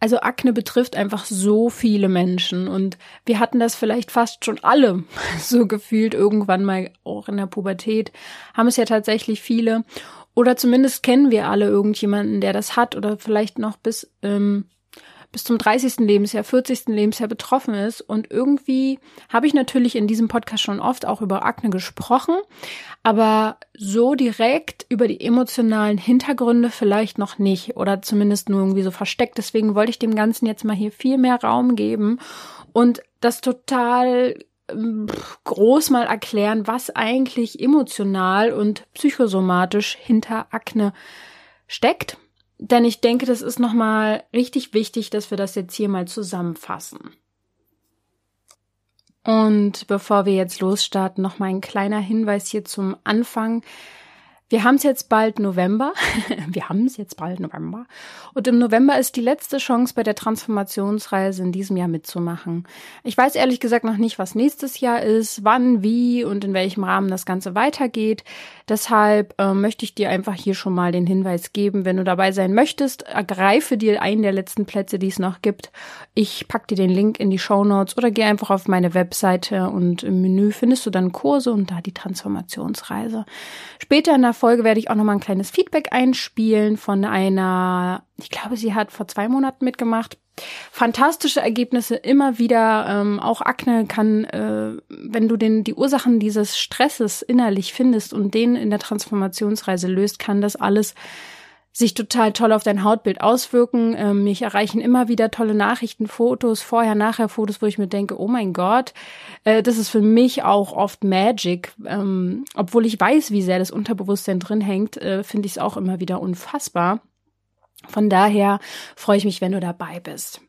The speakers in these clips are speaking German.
also Akne betrifft einfach so viele Menschen und wir hatten das vielleicht fast schon alle so gefühlt irgendwann mal auch in der Pubertät, haben es ja tatsächlich viele. Oder zumindest kennen wir alle irgendjemanden, der das hat oder vielleicht noch bis ähm, bis zum 30. Lebensjahr, 40. Lebensjahr betroffen ist. Und irgendwie habe ich natürlich in diesem Podcast schon oft auch über Akne gesprochen, aber so direkt über die emotionalen Hintergründe vielleicht noch nicht oder zumindest nur irgendwie so versteckt. Deswegen wollte ich dem Ganzen jetzt mal hier viel mehr Raum geben und das total ähm, groß mal erklären, was eigentlich emotional und psychosomatisch hinter Akne steckt denn ich denke, das ist nochmal richtig wichtig, dass wir das jetzt hier mal zusammenfassen. Und bevor wir jetzt losstarten, noch mal ein kleiner Hinweis hier zum Anfang. Wir haben es jetzt bald November. Wir haben es jetzt bald November. Und im November ist die letzte Chance bei der Transformationsreise in diesem Jahr mitzumachen. Ich weiß ehrlich gesagt noch nicht, was nächstes Jahr ist, wann, wie und in welchem Rahmen das Ganze weitergeht. Deshalb äh, möchte ich dir einfach hier schon mal den Hinweis geben, wenn du dabei sein möchtest, ergreife dir einen der letzten Plätze, die es noch gibt. Ich pack dir den Link in die Show Notes oder geh einfach auf meine Webseite und im Menü findest du dann Kurse und da die Transformationsreise. Später in der Folge werde ich auch nochmal ein kleines Feedback einspielen von einer, ich glaube, sie hat vor zwei Monaten mitgemacht. Fantastische Ergebnisse immer wieder. Ähm, auch Akne kann, äh, wenn du den, die Ursachen dieses Stresses innerlich findest und den in der Transformationsreise löst, kann das alles sich total toll auf dein Hautbild auswirken. Ähm, mich erreichen immer wieder tolle Nachrichten, Fotos, vorher, nachher Fotos, wo ich mir denke, oh mein Gott, äh, das ist für mich auch oft Magic. Ähm, obwohl ich weiß, wie sehr das Unterbewusstsein drin hängt, äh, finde ich es auch immer wieder unfassbar. Von daher freue ich mich, wenn du dabei bist.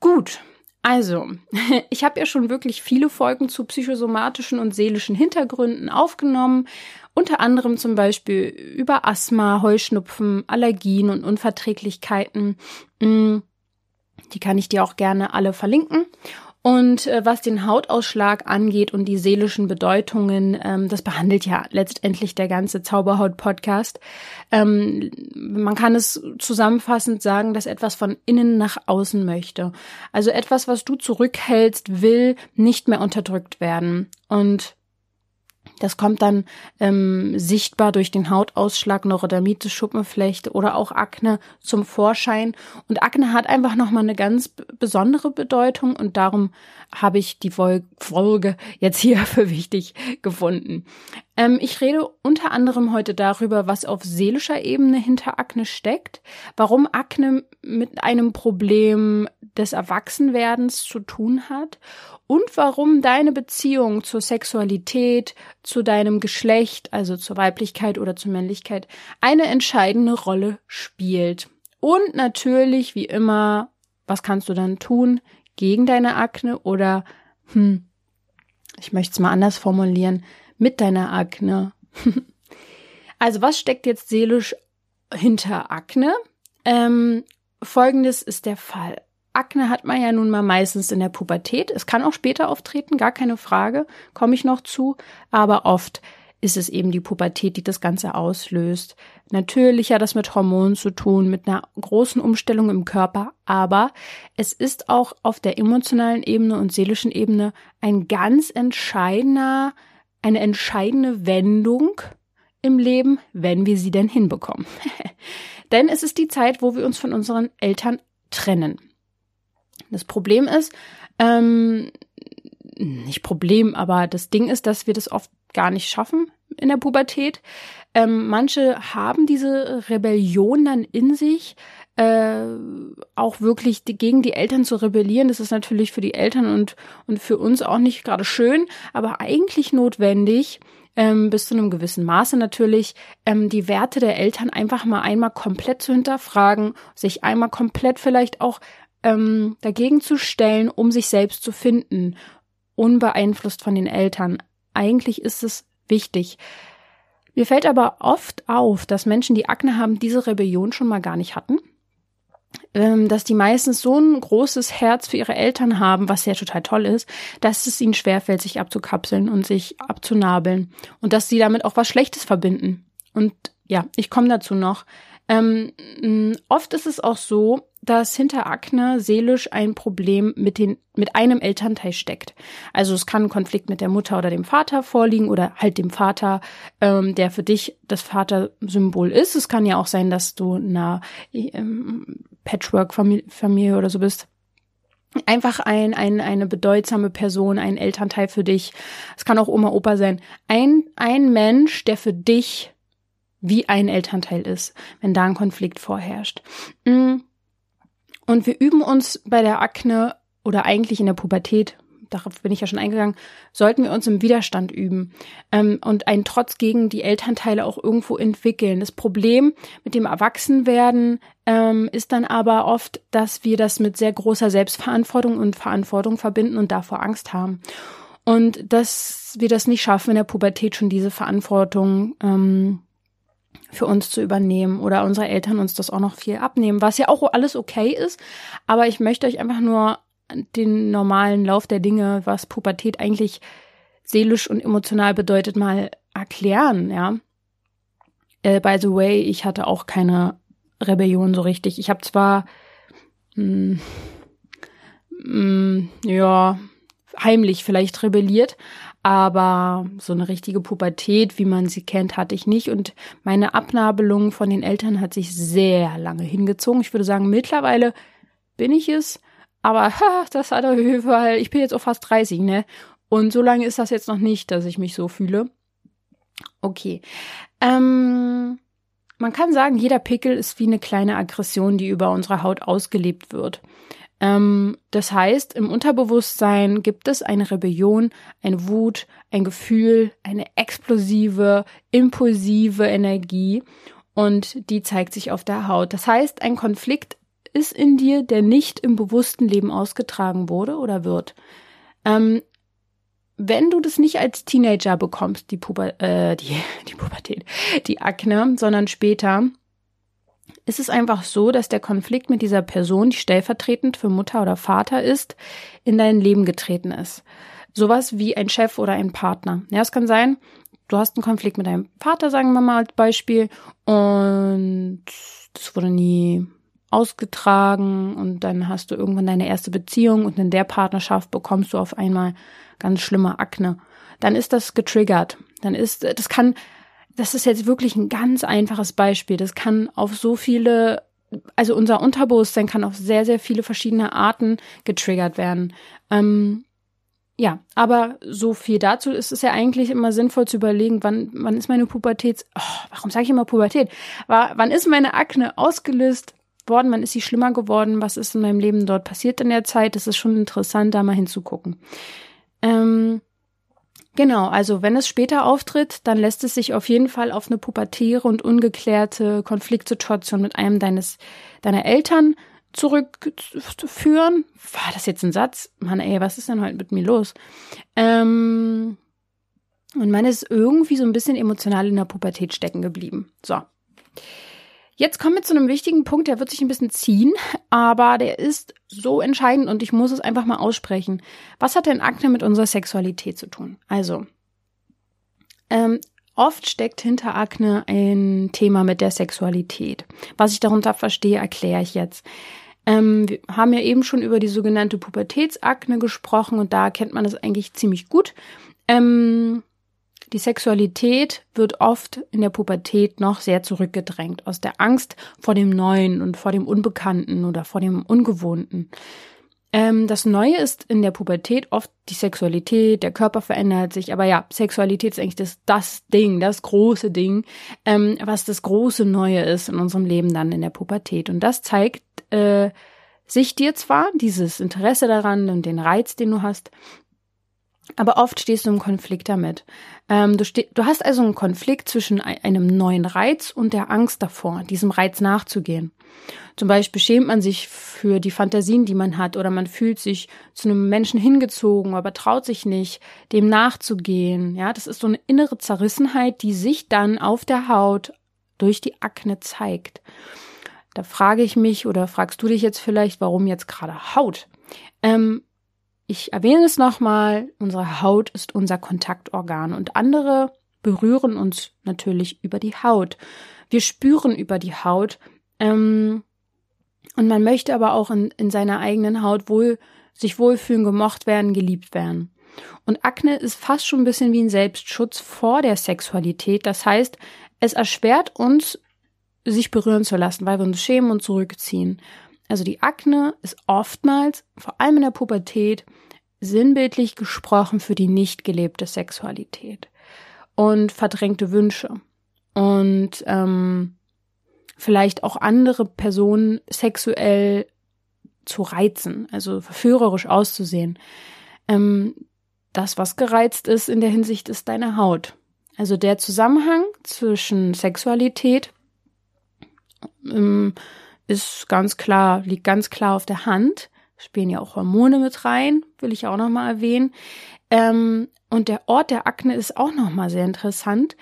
Gut, also, ich habe ja schon wirklich viele Folgen zu psychosomatischen und seelischen Hintergründen aufgenommen, unter anderem zum Beispiel über Asthma, Heuschnupfen, Allergien und Unverträglichkeiten. Mm, die kann ich dir auch gerne alle verlinken. Und äh, was den Hautausschlag angeht und die seelischen Bedeutungen, ähm, das behandelt ja letztendlich der ganze Zauberhaut-Podcast. Ähm, man kann es zusammenfassend sagen, dass etwas von innen nach außen möchte. Also etwas, was du zurückhältst, will nicht mehr unterdrückt werden. Und das kommt dann ähm, sichtbar durch den Hautausschlag, Neurodermitis, Schuppenflechte oder auch Akne zum Vorschein. Und Akne hat einfach nochmal eine ganz besondere Bedeutung und darum habe ich die Folge jetzt hier für wichtig gefunden. Ähm, ich rede unter anderem heute darüber, was auf seelischer Ebene hinter Akne steckt, warum Akne mit einem Problem des Erwachsenwerdens zu tun hat und warum deine Beziehung zur Sexualität, zu deinem Geschlecht, also zur Weiblichkeit oder zur Männlichkeit, eine entscheidende Rolle spielt. Und natürlich, wie immer, was kannst du dann tun gegen deine Akne oder, hm, ich möchte es mal anders formulieren, mit deiner Akne. also was steckt jetzt seelisch hinter Akne? Ähm, Folgendes ist der Fall. Akne hat man ja nun mal meistens in der Pubertät. Es kann auch später auftreten, gar keine Frage, komme ich noch zu. Aber oft ist es eben die Pubertät, die das Ganze auslöst. Natürlich hat das mit Hormonen zu tun, mit einer großen Umstellung im Körper, aber es ist auch auf der emotionalen Ebene und seelischen Ebene ein ganz entscheidender, eine entscheidende Wendung im Leben, wenn wir sie denn hinbekommen. denn es ist die Zeit, wo wir uns von unseren Eltern trennen. Das Problem ist, ähm, nicht Problem, aber das Ding ist, dass wir das oft gar nicht schaffen in der Pubertät. Ähm, manche haben diese Rebellion dann in sich, äh, auch wirklich die, gegen die Eltern zu rebellieren. Das ist natürlich für die Eltern und, und für uns auch nicht gerade schön, aber eigentlich notwendig, ähm, bis zu einem gewissen Maße natürlich, ähm, die Werte der Eltern einfach mal einmal komplett zu hinterfragen, sich einmal komplett vielleicht auch ähm, dagegen zu stellen, um sich selbst zu finden. unbeeinflusst von den Eltern. Eigentlich ist es wichtig. Mir fällt aber oft auf, dass Menschen, die Akne haben, diese Rebellion schon mal gar nicht hatten. Ähm, dass die meistens so ein großes Herz für ihre Eltern haben, was ja total toll ist, dass es ihnen schwerfällt, sich abzukapseln und sich abzunabeln. Und dass sie damit auch was Schlechtes verbinden. Und ja, ich komme dazu noch. Ähm, oft ist es auch so, dass hinter Akne seelisch ein Problem mit, den, mit einem Elternteil steckt. Also es kann ein Konflikt mit der Mutter oder dem Vater vorliegen oder halt dem Vater, ähm, der für dich das Vatersymbol ist. Es kann ja auch sein, dass du einer ähm, Patchwork-Familie oder so bist. Einfach ein, ein, eine bedeutsame Person, ein Elternteil für dich. Es kann auch Oma, Opa sein. Ein, ein Mensch, der für dich wie ein Elternteil ist, wenn da ein Konflikt vorherrscht. Mm. Und wir üben uns bei der Akne oder eigentlich in der Pubertät, darauf bin ich ja schon eingegangen, sollten wir uns im Widerstand üben ähm, und einen Trotz gegen die Elternteile auch irgendwo entwickeln. Das Problem mit dem Erwachsenwerden ähm, ist dann aber oft, dass wir das mit sehr großer Selbstverantwortung und Verantwortung verbinden und davor Angst haben. Und dass wir das nicht schaffen, in der Pubertät schon diese Verantwortung ähm, für uns zu übernehmen oder unsere Eltern uns das auch noch viel abnehmen, was ja auch alles okay ist. Aber ich möchte euch einfach nur den normalen Lauf der Dinge, was Pubertät eigentlich seelisch und emotional bedeutet, mal erklären, ja. Äh, by the way, ich hatte auch keine Rebellion so richtig. Ich habe zwar, mh, mh, ja, heimlich vielleicht rebelliert, aber so eine richtige Pubertät, wie man sie kennt, hatte ich nicht. Und meine Abnabelung von den Eltern hat sich sehr lange hingezogen. Ich würde sagen, mittlerweile bin ich es. Aber ha, das hat auf jeden Fall, ich bin jetzt auch fast 30, ne? Und so lange ist das jetzt noch nicht, dass ich mich so fühle. Okay. Ähm, man kann sagen, jeder Pickel ist wie eine kleine Aggression, die über unsere Haut ausgelebt wird. Ähm, das heißt, im Unterbewusstsein gibt es eine Rebellion, eine Wut, ein Gefühl, eine explosive, impulsive Energie und die zeigt sich auf der Haut. Das heißt, ein Konflikt ist in dir, der nicht im bewussten Leben ausgetragen wurde oder wird. Ähm, wenn du das nicht als Teenager bekommst, die, Puber äh, die, die Pubertät, die Akne, sondern später, ist es einfach so, dass der Konflikt mit dieser Person, die stellvertretend für Mutter oder Vater ist, in dein Leben getreten ist. Sowas wie ein Chef oder ein Partner. Ja, es kann sein, du hast einen Konflikt mit deinem Vater, sagen wir mal als Beispiel, und das wurde nie ausgetragen und dann hast du irgendwann deine erste Beziehung und in der Partnerschaft bekommst du auf einmal ganz schlimme Akne. Dann ist das getriggert. Dann ist, das kann das ist jetzt wirklich ein ganz einfaches Beispiel. Das kann auf so viele, also unser Unterbewusstsein kann auf sehr, sehr viele verschiedene Arten getriggert werden. Ähm, ja, aber so viel dazu ist es ja eigentlich immer sinnvoll zu überlegen, wann, wann ist meine Pubertät, oh, warum sage ich immer Pubertät? Wann ist meine Akne ausgelöst worden? Wann ist sie schlimmer geworden? Was ist in meinem Leben dort passiert in der Zeit? Das ist schon interessant, da mal hinzugucken. Ähm, Genau, also wenn es später auftritt, dann lässt es sich auf jeden Fall auf eine pubertäre und ungeklärte Konfliktsituation mit einem deines deiner Eltern zurückführen. War das jetzt ein Satz? Mann, ey, was ist denn heute mit mir los? Ähm, und man ist irgendwie so ein bisschen emotional in der Pubertät stecken geblieben. So. Jetzt kommen wir zu einem wichtigen Punkt, der wird sich ein bisschen ziehen, aber der ist so entscheidend und ich muss es einfach mal aussprechen. Was hat denn Akne mit unserer Sexualität zu tun? Also, ähm, oft steckt hinter Akne ein Thema mit der Sexualität. Was ich darunter verstehe, erkläre ich jetzt. Ähm, wir haben ja eben schon über die sogenannte Pubertätsakne gesprochen und da kennt man das eigentlich ziemlich gut. Ähm, die Sexualität wird oft in der Pubertät noch sehr zurückgedrängt, aus der Angst vor dem Neuen und vor dem Unbekannten oder vor dem Ungewohnten. Ähm, das Neue ist in der Pubertät oft die Sexualität, der Körper verändert sich, aber ja, Sexualität ist eigentlich das, das Ding, das große Ding, ähm, was das große Neue ist in unserem Leben dann in der Pubertät. Und das zeigt äh, sich dir zwar dieses Interesse daran und den Reiz, den du hast, Aber oft stehst du im Konflikt damit. Ähm, du, du hast also einen Konflikt zwischen einem neuen Reiz und der Angst davor, diesem Reiz nachzugehen. Zum Beispiel schämt man sich für die Fantasien, die man hat, oder man fühlt sich zu einem Menschen hingezogen, aber traut sich nicht, dem nachzugehen. Ja, das ist so eine innere Zerrissenheit, die sich dann auf der Haut durch die Akne zeigt. Da frage ich mich oder fragst du dich jetzt vielleicht, warum jetzt gerade Haut? Ähm, ich erwähne es nochmal, unsere Haut ist unser Kontaktorgan und andere berühren uns natürlich über die Haut. Wir spüren über die Haut. Ähm, und man möchte aber auch in, in seiner eigenen Haut wohl sich wohlfühlen, gemocht werden, geliebt werden. Und Akne ist fast schon ein bisschen wie ein Selbstschutz vor der Sexualität. Das heißt, es erschwert uns, sich berühren zu lassen, weil wir uns schämen und zurückziehen. Also die Akne ist oftmals, vor allem in der Pubertät, sinnbildlich gesprochen für die nicht gelebte Sexualität und verdrängte Wünsche und ähm, vielleicht auch andere Personen sexuell zu reizen, also verführerisch auszusehen. Ähm, das, was gereizt ist in der Hinsicht, ist deine Haut. Also der Zusammenhang zwischen Sexualität ähm, ist ganz klar, liegt ganz klar auf der Hand. Spielen ja auch Hormone mit rein, will ich auch nochmal erwähnen. Ähm, und der Ort der Akne ist auch nochmal sehr interessant.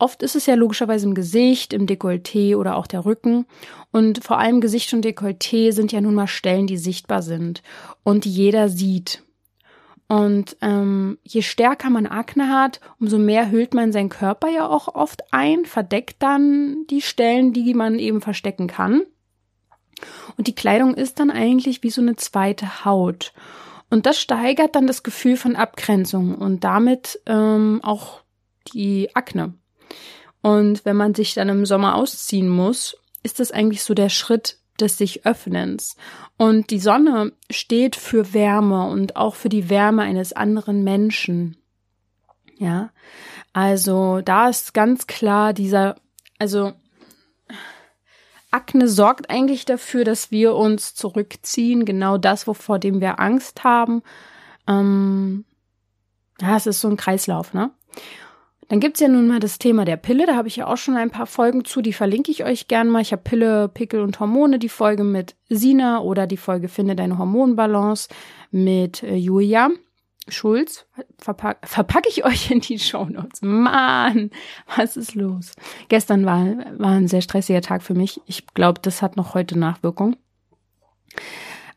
Oft ist es ja logischerweise im Gesicht, im Dekolleté oder auch der Rücken. Und vor allem Gesicht und Dekolleté sind ja nun mal Stellen, die sichtbar sind und die jeder sieht. Und ähm, je stärker man Akne hat, umso mehr hüllt man seinen Körper ja auch oft ein, verdeckt dann die Stellen, die man eben verstecken kann. Und die Kleidung ist dann eigentlich wie so eine zweite Haut. Und das steigert dann das Gefühl von Abgrenzung und damit ähm, auch die Akne. Und wenn man sich dann im Sommer ausziehen muss, ist das eigentlich so der Schritt des sich Öffnens. Und die Sonne steht für Wärme und auch für die Wärme eines anderen Menschen. Ja, also da ist ganz klar dieser, also Akne sorgt eigentlich dafür, dass wir uns zurückziehen, genau das, wovor dem wir Angst haben. Ähm, ja, es ist so ein Kreislauf, ne? Dann gibt's ja nun mal das Thema der Pille. Da habe ich ja auch schon ein paar Folgen zu, die verlinke ich euch gern mal. Ich habe Pille, Pickel und Hormone, die Folge mit Sina oder die Folge Finde deine Hormonbalance mit äh, Julia Schulz. Verpack, verpacke ich euch in die Show Notes. Mann, was ist los? Gestern war, war ein sehr stressiger Tag für mich. Ich glaube, das hat noch heute Nachwirkung.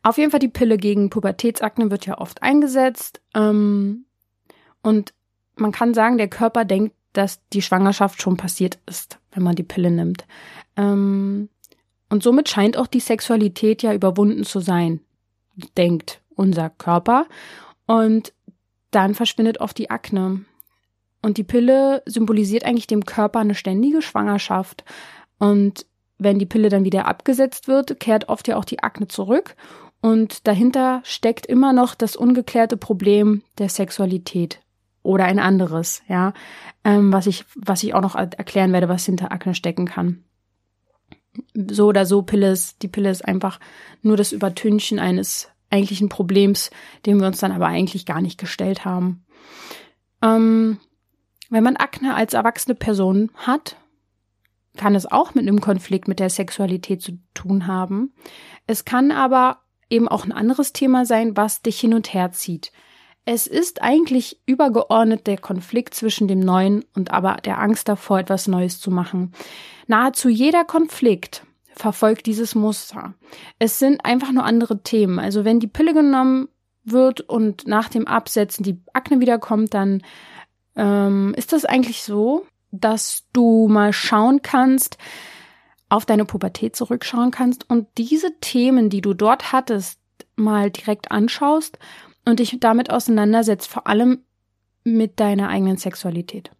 Auf jeden Fall die Pille gegen Pubertätsakne wird ja oft eingesetzt. Ähm, und man kann sagen, der Körper denkt, dass die Schwangerschaft schon passiert ist, wenn man die Pille nimmt. Ähm, und somit scheint auch die Sexualität ja überwunden zu sein, denkt unser Körper. Und dann verschwindet oft die Akne. Und die Pille symbolisiert eigentlich dem Körper eine ständige Schwangerschaft. Und wenn die Pille dann wieder abgesetzt wird, kehrt oft ja auch die Akne zurück. Und dahinter steckt immer noch das ungeklärte Problem der Sexualität oder ein anderes, ja, ähm, was ich, was ich auch noch erklären werde, was hinter Akne stecken kann. So oder so, Pille ist, die Pille ist einfach nur das Übertünchen eines eigentlichen Problems, dem wir uns dann aber eigentlich gar nicht gestellt haben. Ähm, wenn man Akne als erwachsene Person hat, kann es auch mit einem Konflikt mit der Sexualität zu tun haben. Es kann aber eben auch ein anderes Thema sein, was dich hin und her zieht. Es ist eigentlich übergeordnet der Konflikt zwischen dem Neuen und aber der Angst davor, etwas Neues zu machen. Nahezu jeder Konflikt verfolgt dieses Muster. Es sind einfach nur andere Themen. Also wenn die Pille genommen wird und nach dem Absetzen die Akne wiederkommt, dann ähm, ist das eigentlich so, dass du mal schauen kannst, auf deine Pubertät zurückschauen kannst und diese Themen, die du dort hattest, mal direkt anschaust und dich damit auseinandersetzt, vor allem mit deiner eigenen Sexualität.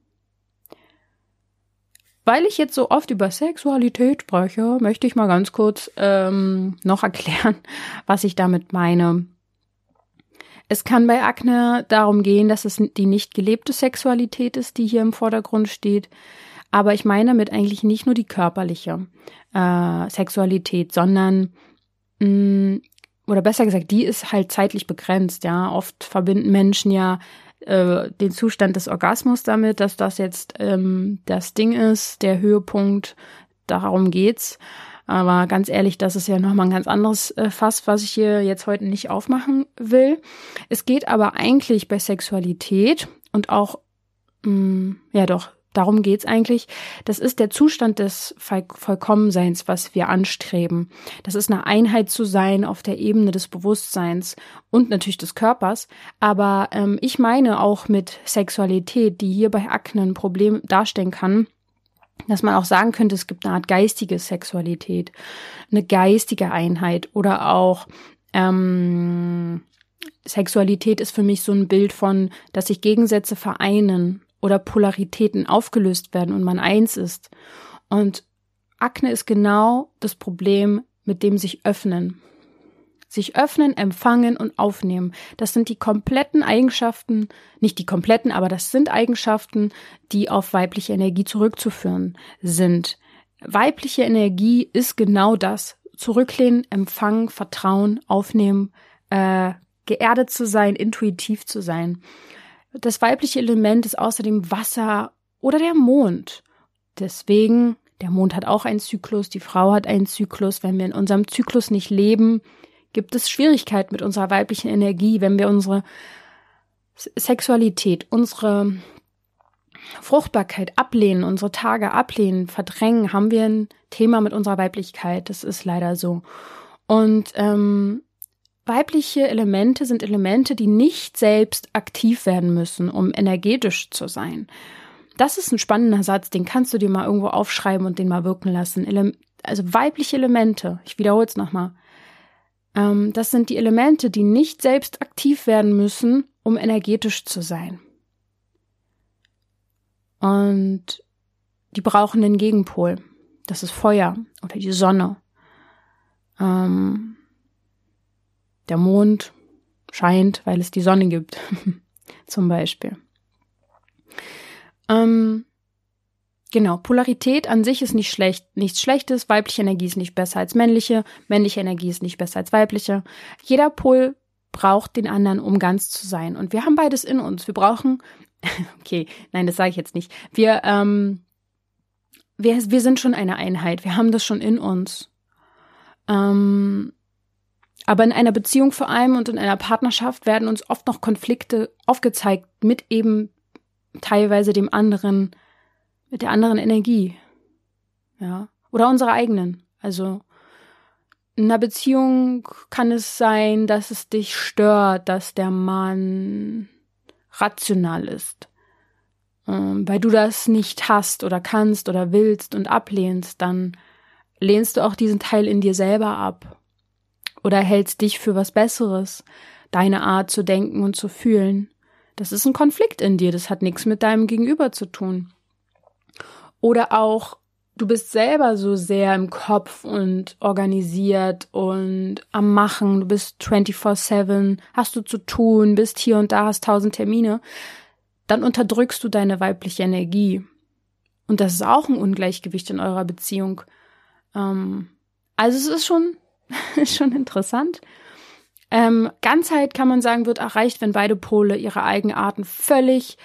Weil ich jetzt so oft über Sexualität spreche, möchte ich mal ganz kurz ähm, noch erklären, was ich damit meine. Es kann bei Akne darum gehen, dass es die nicht gelebte Sexualität ist, die hier im Vordergrund steht. Aber ich meine damit eigentlich nicht nur die körperliche äh, Sexualität, sondern mh, mm, oder besser gesagt, die ist halt zeitlich begrenzt, ja. Oft verbinden Menschen ja äh, den Zustand des Orgasmus damit, dass das jetzt ähm, das Ding ist, der Höhepunkt, darum geht's. Aber ganz ehrlich, das ist ja nochmal ein ganz anderes äh, Fass, was ich hier jetzt heute nicht aufmachen will. Es geht aber eigentlich bei Sexualität und auch, mh, mm, ja doch, darum geht's eigentlich. Das ist der Zustand des Vollkommenseins, was wir anstreben. Das ist eine Einheit zu sein auf der Ebene des Bewusstseins und natürlich des Körpers. Aber ähm, ich meine auch mit Sexualität, die hier bei Akne ein Problem darstellen kann, dass man auch sagen könnte, es gibt eine Art geistige Sexualität, eine geistige Einheit oder auch ähm, Sexualität ist für mich so ein Bild von, dass sich Gegensätze vereinen oder Polaritäten aufgelöst werden und man eins ist. Und Akne ist genau das Problem mit dem sich öffnen. Sich öffnen, empfangen und aufnehmen. Das sind die kompletten Eigenschaften, nicht die kompletten, aber das sind Eigenschaften, die auf weibliche Energie zurückzuführen sind. Weibliche Energie ist genau das. Zurücklehnen, empfangen, vertrauen, aufnehmen, äh, geerdet zu sein, intuitiv zu sein. Das weibliche Element ist außerdem Wasser oder der Mond. Deswegen, der Mond hat auch einen Zyklus, die Frau hat einen Zyklus. Wenn wir in unserem Zyklus nicht leben, gibt es Schwierigkeiten mit unserer weiblichen Energie, wenn wir unsere Sexualität, unsere Fruchtbarkeit ablehnen, unsere Tage ablehnen, verdrängen, haben wir ein Thema mit unserer Weiblichkeit. Das ist leider so. Und ähm, Weibliche Elemente sind Elemente, die nicht selbst aktiv werden müssen, um energetisch zu sein. Das ist ein spannender Satz, den kannst du dir mal irgendwo aufschreiben und den mal wirken lassen. Ele also weibliche Elemente, ich wiederhole es nochmal. Ähm, das sind die Elemente, die nicht selbst aktiv werden müssen, um energetisch zu sein. Und die brauchen den Gegenpol. Das ist Feuer oder die Sonne. Ähm, der Mond scheint, weil es die Sonne gibt, zum Beispiel. Ähm, genau, Polarität an sich ist nicht schlecht, nichts Schlechtes. Weibliche Energie ist nicht besser als männliche, männliche Energie ist nicht besser als weibliche. Jeder Pol braucht den anderen, um ganz zu sein. Und wir haben beides in uns. Wir brauchen, okay, nein, das sage ich jetzt nicht. Wir, ähm, wir, wir sind schon eine Einheit. Wir haben das schon in uns. Ähm, aber in einer Beziehung vor allem und in einer Partnerschaft werden uns oft noch Konflikte aufgezeigt mit eben teilweise dem anderen, mit der anderen Energie. Ja. Oder unserer eigenen. Also in einer Beziehung kann es sein, dass es dich stört, dass der Mann rational ist. Ähm, weil du das nicht hast oder kannst oder willst und ablehnst, dann lehnst du auch diesen Teil in dir selber ab oder hältst dich für was Besseres, deine Art zu denken und zu fühlen. Das ist ein Konflikt in dir, das hat nichts mit deinem Gegenüber zu tun. Oder auch, du bist selber so sehr im Kopf und organisiert und am Machen, du bist 24-7, hast du zu tun, bist hier und da, hast tausend Termine, dann unterdrückst du deine weibliche Energie. Und das ist auch ein Ungleichgewicht in eurer Beziehung. Ähm, also es ist schon schon interessant. Ähm, Ganzheit kann man sagen, wird erreicht, wenn beide Pole ihre Eigenarten völlig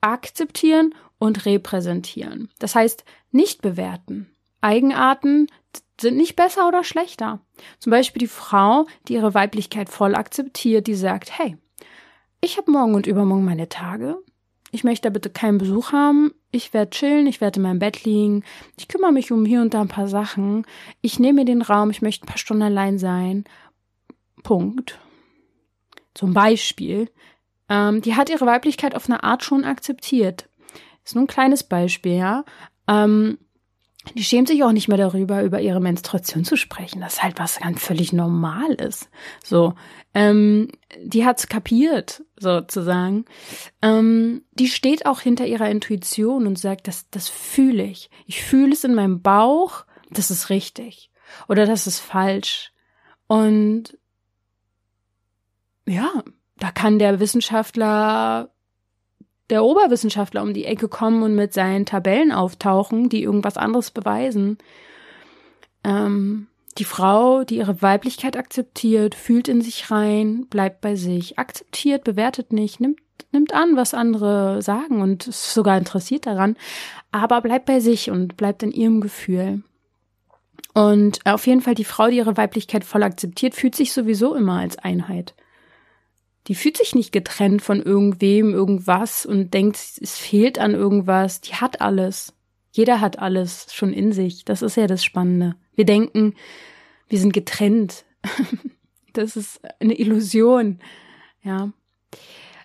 akzeptieren und repräsentieren. Das heißt, nicht bewerten. Eigenarten sind nicht besser oder schlechter. Zum Beispiel die Frau, die ihre Weiblichkeit voll akzeptiert, die sagt, hey, ich habe morgen und übermorgen meine Tage. Ich möchte bitte keinen Besuch haben ich werde chillen, ich werde in meinem Bett liegen, ich kümmere mich um hier und da ein paar Sachen, ich nehme mir den Raum, ich möchte ein paar Stunden allein sein. Punkt. Zum Beispiel, ähm, die hat ihre Weiblichkeit auf eine Art schon akzeptiert. Ist nur ein kleines Beispiel, ja. Ähm, die schämt sich auch nicht mehr darüber, über ihre Menstruation zu sprechen. Das ist halt was ganz völlig normal ist. So, ähm, die hat's kapiert, sozusagen. Ähm, die steht auch hinter ihrer Intuition und sagt, das, das fühle ich. Ich fühle es in meinem Bauch, das ist richtig. Oder das ist falsch. Und ja, da kann der Wissenschaftler der Oberwissenschaftler um die Ecke kommen und mit seinen Tabellen auftauchen, die irgendwas anderes beweisen. Ähm, die Frau, die ihre Weiblichkeit akzeptiert, fühlt in sich rein, bleibt bei sich, akzeptiert, bewertet nicht, nimmt, nimmt an, was andere sagen und ist sogar interessiert daran, aber bleibt bei sich und bleibt in ihrem Gefühl. Und auf jeden Fall die Frau, die ihre Weiblichkeit voll akzeptiert, fühlt sich sowieso immer als Einheit. Die fühlt sich nicht getrennt von irgendwem, irgendwas und denkt, es fehlt an irgendwas. Die hat alles. Jeder hat alles schon in sich. Das ist ja das Spannende. Wir denken, wir sind getrennt. das ist eine Illusion. Ja.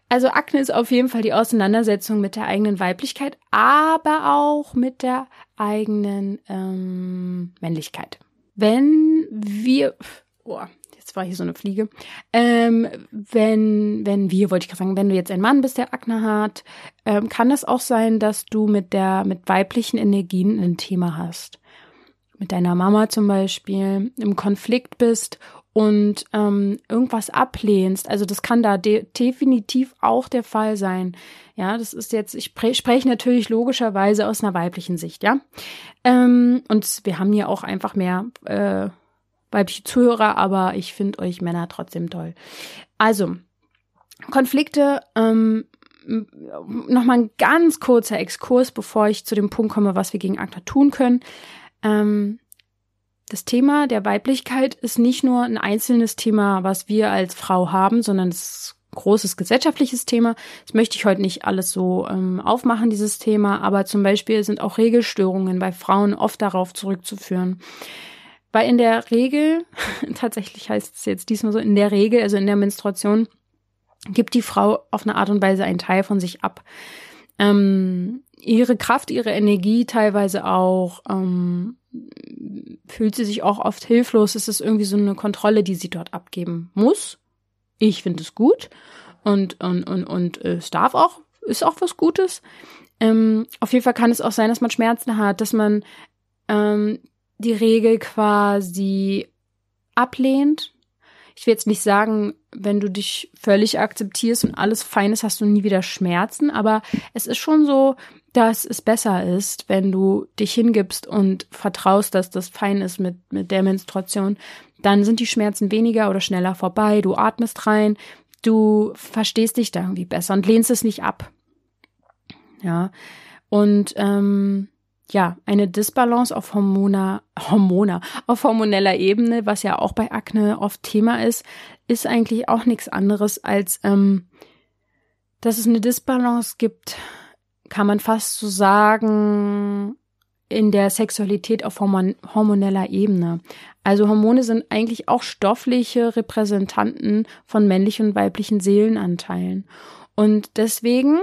Also Akne ist auf jeden Fall die Auseinandersetzung mit der eigenen Weiblichkeit, aber auch mit der eigenen ähm, Männlichkeit. Wenn wir, oh, jetzt war hier so eine Fliege, ähm, wenn, wenn wir, wollte ich gerade sagen, wenn du jetzt ein Mann bist, der Akne hat, ähm, kann es auch sein, dass du mit der, mit weiblichen Energien ein Thema hast. Mit deiner Mama zum Beispiel im Konflikt bist und ähm, irgendwas ablehnst. Also das kann da de definitiv auch der Fall sein. Ja, das ist jetzt, ich spreche natürlich logischerweise aus einer weiblichen Sicht, ja. Ähm, und wir haben hier auch einfach mehr äh, weibliche Zuhörer, aber ich finde euch Männer trotzdem toll. Also, Konflikte, ähm, nochmal ein ganz kurzer Exkurs, bevor ich zu dem Punkt komme, was wir gegen ACTA tun können. Ähm, das Thema der Weiblichkeit ist nicht nur ein einzelnes Thema, was wir als Frau haben, sondern es ist ein großes gesellschaftliches Thema. Das möchte ich heute nicht alles so ähm, aufmachen, dieses Thema, aber zum Beispiel sind auch Regelstörungen bei Frauen oft darauf zurückzuführen. Weil in der Regel, tatsächlich heißt es jetzt diesmal so, in der Regel, also in der Menstruation, gibt die Frau auf eine Art und Weise einen Teil von sich ab. Ähm, ihre Kraft, ihre Energie teilweise auch, ähm, fühlt sie sich auch oft hilflos. Es ist irgendwie so eine Kontrolle, die sie dort abgeben muss. Ich finde es gut und, und, und, und es darf auch, ist auch was Gutes. Ähm, auf jeden Fall kann es auch sein, dass man Schmerzen hat, dass man ähm, die Regel quasi ablehnt. Ich will jetzt nicht sagen, wenn du dich völlig akzeptierst und alles fein ist, hast du nie wieder Schmerzen, aber es ist schon so, dass es besser ist, wenn du dich hingibst und vertraust, dass das fein ist mit, mit der Menstruation, dann sind die Schmerzen weniger oder schneller vorbei, du atmest rein, du verstehst dich da irgendwie besser und lehnst es nicht ab. Ja. Und ähm, ja, eine Disbalance auf Hormona, Hormona, auf hormoneller Ebene, was ja auch bei Akne oft Thema ist, ist eigentlich auch nichts anderes als, ähm, dass es eine Disbalance gibt kann man fast so sagen, in der Sexualität auf hormon hormoneller Ebene. Also Hormone sind eigentlich auch stoffliche Repräsentanten von männlichen und weiblichen Seelenanteilen. Und deswegen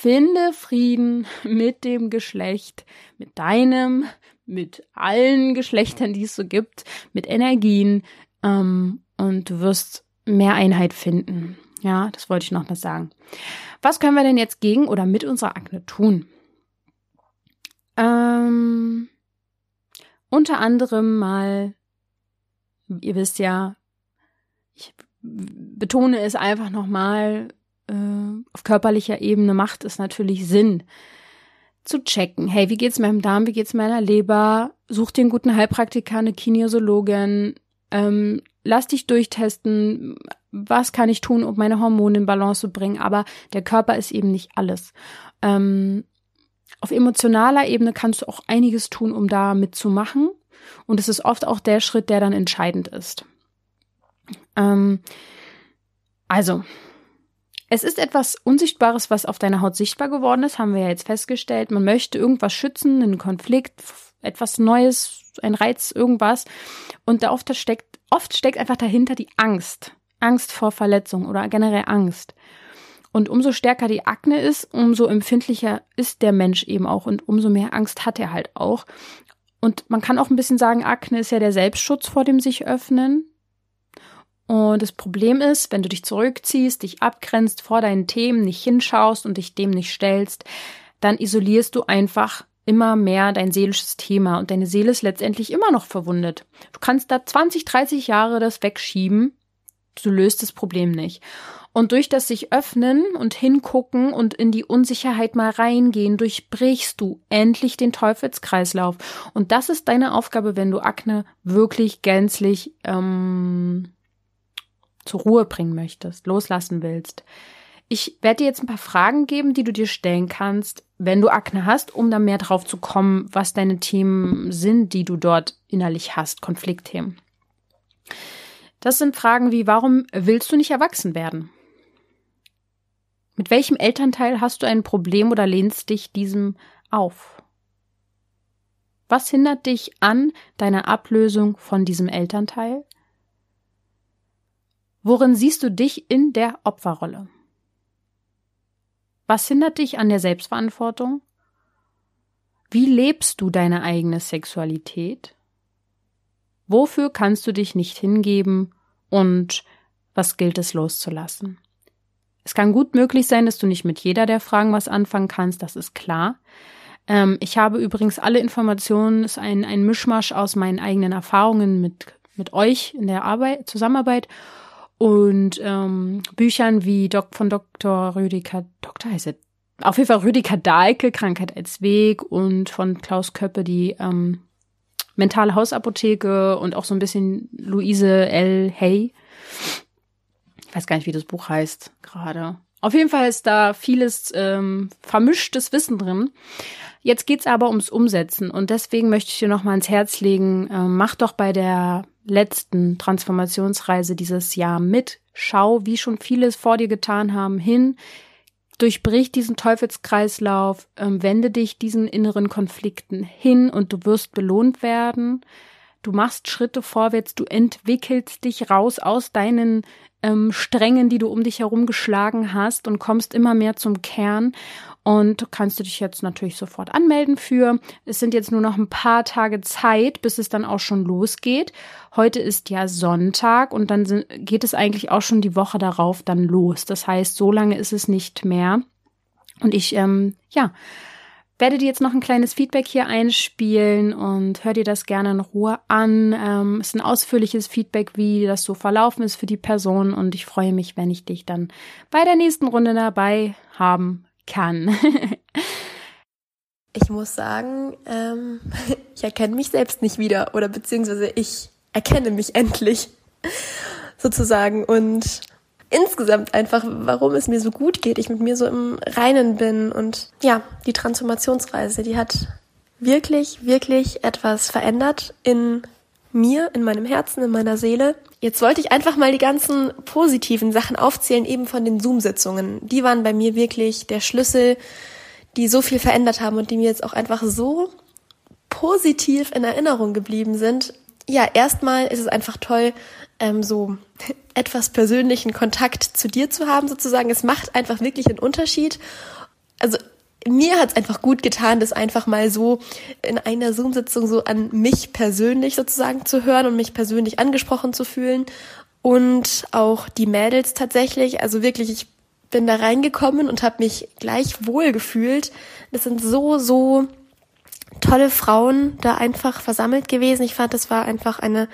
finde Frieden mit dem Geschlecht, mit deinem, mit allen Geschlechtern, die es so gibt, mit Energien ähm, und du wirst mehr Einheit finden. Ja, das wollte ich noch mal sagen. Was können wir denn jetzt gegen oder mit unserer Akne tun? Ähm, unter anderem mal, ihr wisst ja, ich betone es einfach nochmal, äh, auf körperlicher Ebene macht es natürlich Sinn, zu checken. Hey, wie geht's meinem Darm, wie geht's meiner Leber? Such dir einen guten Heilpraktiker, eine Kinesiologin, ähm, lass dich durchtesten, was kann ich tun, um meine Hormone in Balance zu bringen, aber der Körper ist eben nicht alles. Ähm, auf emotionaler Ebene kannst du auch einiges tun, um da mitzumachen. Und es ist oft auch der Schritt, der dann entscheidend ist. Ähm, also, es ist etwas Unsichtbares, was auf deiner Haut sichtbar geworden ist, haben wir ja jetzt festgestellt. Man möchte irgendwas schützen, einen Konflikt, etwas Neues, ein Reiz, irgendwas. Und da oft steckt, oft steckt einfach dahinter die Angst. Angst vor Verletzung oder generell Angst. Und umso stärker die Akne ist, umso empfindlicher ist der Mensch eben auch und umso mehr Angst hat er halt auch. Und man kann auch ein bisschen sagen, Akne ist ja der Selbstschutz vor dem sich öffnen. Und das Problem ist, wenn du dich zurückziehst, dich abgrenzt vor deinen Themen, nicht hinschaust und dich dem nicht stellst, dann isolierst du einfach immer mehr dein seelisches Thema und deine Seele ist letztendlich immer noch verwundet. Du kannst da 20, 30 Jahre das wegschieben du löst das Problem nicht. Und durch das sich öffnen und hingucken und in die Unsicherheit mal reingehen, durchbrichst du endlich den Teufelskreislauf. Und das ist deine Aufgabe, wenn du Akne wirklich gänzlich ähm, zur Ruhe bringen möchtest, loslassen willst. Ich werde dir jetzt ein paar Fragen geben, die du dir stellen kannst, wenn du Akne hast, um dann mehr drauf zu kommen, was deine Themen sind, die du dort innerlich hast, Konfliktthemen. Das sind Fragen wie, warum willst du nicht erwachsen werden? Mit welchem Elternteil hast du ein Problem oder lehnst dich diesem auf? Was hindert dich an deiner Ablösung von diesem Elternteil? Worin siehst du dich in der Opferrolle? Was hindert dich an der Selbstverantwortung? Wie lebst du deine eigene Sexualität? Wofür kannst du dich nicht hingeben und was gilt es loszulassen? Es kann gut möglich sein, dass du nicht mit jeder der Fragen was anfangen kannst, das ist klar. Ähm, ich habe übrigens alle Informationen, ist ein, ein Mischmasch aus meinen eigenen Erfahrungen mit, mit euch in der Arbeit, Zusammenarbeit und ähm, Büchern wie Doc von Dr. Rüdiger, Doktor heißt es, auf jeden Fall Rüdiger Dahlke, Krankheit als Weg und von Klaus Köppe die ähm, mentale Hausapotheke und auch so ein bisschen Luise L. Hay. Ich weiß gar nicht, wie das Buch heißt gerade. Auf jeden Fall ist da vieles ähm, vermischtes Wissen drin. Jetzt geht's aber ums Umsetzen und deswegen möchte ich dir noch mal ans Herz legen, äh, mach doch bei der letzten Transformationsreise dieses Jahr mit. Schau, wie schon viele es vor dir getan haben, hin. Durchbrich diesen Teufelskreislauf, ähm, wende dich diesen inneren Konflikten hin und du wirst belohnt werden. Du machst Schritte vorwärts, du entwickelst dich raus aus deinen ähm, Strängen, die du um dich herum geschlagen hast und kommst immer mehr zum Kern. Und kannst du dich jetzt natürlich sofort anmelden für. Es sind jetzt nur noch ein paar Tage Zeit, bis es dann auch schon losgeht. Heute ist ja Sonntag und dann sind, geht es eigentlich auch schon die Woche darauf dann los. Das heißt, so lange ist es nicht mehr. Und ich, ähm, ja, werde dir jetzt noch ein kleines Feedback hier einspielen und hör dir das gerne in Ruhe an. Ähm, ist ein ausführliches Feedback, wie das so verlaufen ist für die Person und ich freue mich, wenn ich dich dann bei der nächsten Runde dabei haben kann. ich muss sagen, ähm, ich erkenne mich selbst nicht wieder oder beziehungsweise ich erkenne mich endlich sozusagen und insgesamt einfach, warum es mir so gut geht, ich mit mir so im Reinen bin und ja, die Transformationsreise, die hat wirklich, wirklich etwas verändert in mir, in meinem Herzen, in meiner Seele. Jetzt wollte ich einfach mal die ganzen positiven Sachen aufzählen, eben von den Zoom-Sitzungen. Die waren bei mir wirklich der Schlüssel, die so viel verändert haben und die mir jetzt auch einfach so positiv in Erinnerung geblieben sind. Ja, erstmal ist es einfach toll, ähm, so etwas persönlichen Kontakt zu dir zu haben, sozusagen. Es macht einfach wirklich einen Unterschied. Also mir hat es einfach gut getan, das einfach mal so in einer Zoom-Sitzung so an mich persönlich sozusagen zu hören und mich persönlich angesprochen zu fühlen. Und auch die Mädels tatsächlich, also wirklich, ich bin da reingekommen und habe mich gleich wohl gefühlt. Das sind so, so tolle Frauen da einfach versammelt gewesen. Ich fand, das war einfach eine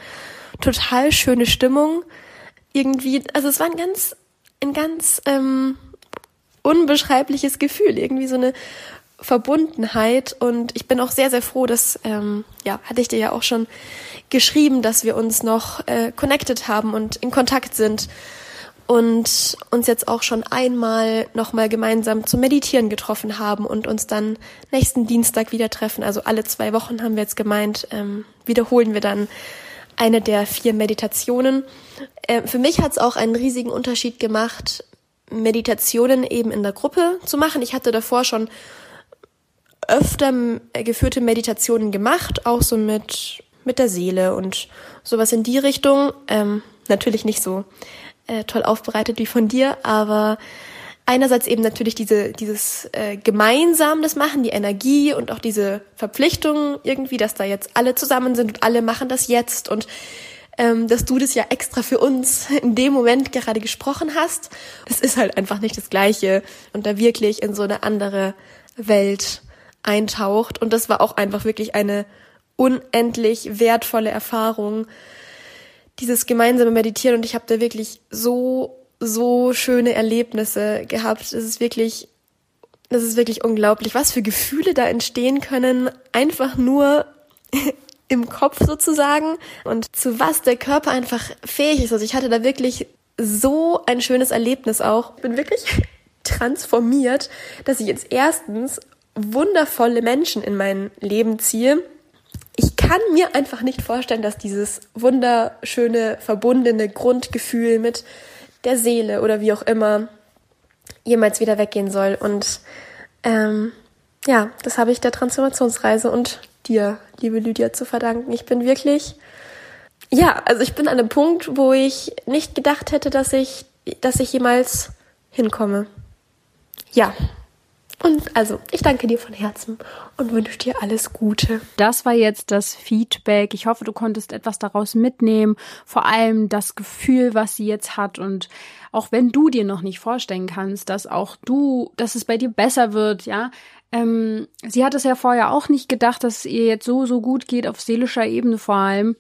total schöne Stimmung. Irgendwie, also es war ein ganz, ein ganz ähm, unbeschreibliches Gefühl, irgendwie so eine Verbundenheit. Und ich bin auch sehr, sehr froh, dass, ähm, ja, hatte ich dir ja auch schon geschrieben, dass wir uns noch äh, connected haben und in Kontakt sind und uns jetzt auch schon einmal nochmal gemeinsam zum Meditieren getroffen haben und uns dann nächsten Dienstag wieder treffen. Also alle zwei Wochen haben wir jetzt gemeint, ähm, wiederholen wir dann eine der vier Meditationen. Äh, für mich hat es auch einen riesigen Unterschied gemacht, Meditationen eben in der Gruppe zu machen. Ich hatte davor schon öfter geführte Meditationen gemacht, auch so mit, mit der Seele und sowas in die Richtung. Ähm, natürlich nicht so äh, toll aufbereitet wie von dir, aber einerseits eben natürlich diese, dieses äh, gemeinsam das machen, die Energie und auch diese Verpflichtung irgendwie, dass da jetzt alle zusammen sind und alle machen das jetzt und ähm, dass du das ja extra für uns in dem Moment gerade gesprochen hast. Das ist halt einfach nicht das Gleiche und da wirklich in so eine andere Welt eintaucht. Und das war auch einfach wirklich eine unendlich wertvolle Erfahrung, dieses gemeinsame Meditieren und ich habe da wirklich so, so schöne Erlebnisse gehabt. Es ist wirklich, das ist wirklich unglaublich, was für Gefühle da entstehen können, einfach nur im Kopf sozusagen und zu was der Körper einfach fähig ist. Also ich hatte da wirklich so ein schönes Erlebnis auch. Ich bin wirklich transformiert, dass ich jetzt erstens wundervolle Menschen in mein Leben ziehe. Kann mir einfach nicht vorstellen, dass dieses wunderschöne, verbundene Grundgefühl mit der Seele oder wie auch immer jemals wieder weggehen soll. Und ähm, ja, das habe ich der Transformationsreise und dir, liebe Lydia, zu verdanken. Ich bin wirklich, ja, also ich bin an einem Punkt, wo ich nicht gedacht hätte, dass ich, dass ich jemals hinkomme. Ja. Und also, ich danke dir von Herzen und wünsche dir alles Gute. Das war jetzt das Feedback. Ich hoffe, du konntest etwas daraus mitnehmen. Vor allem das Gefühl, was sie jetzt hat. Und auch wenn du dir noch nicht vorstellen kannst, dass auch du, dass es bei dir besser wird, ja. Ähm, sie hat es ja vorher auch nicht gedacht, dass es ihr jetzt so, so gut geht, auf seelischer Ebene vor allem.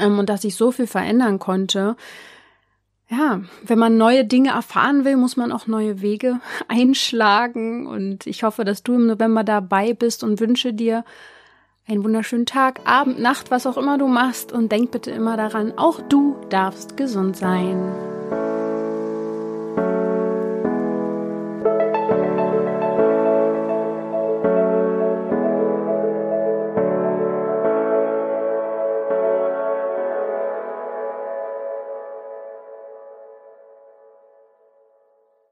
Ähm, und dass sich so viel verändern konnte ja, wenn man neue Dinge erfahren will, muss man auch neue Wege einschlagen. Und ich hoffe, dass du im November dabei bist und wünsche dir einen wunderschönen Tag, Abend, Nacht, was auch immer du machst. Und denk bitte immer daran, auch du darfst gesund sein.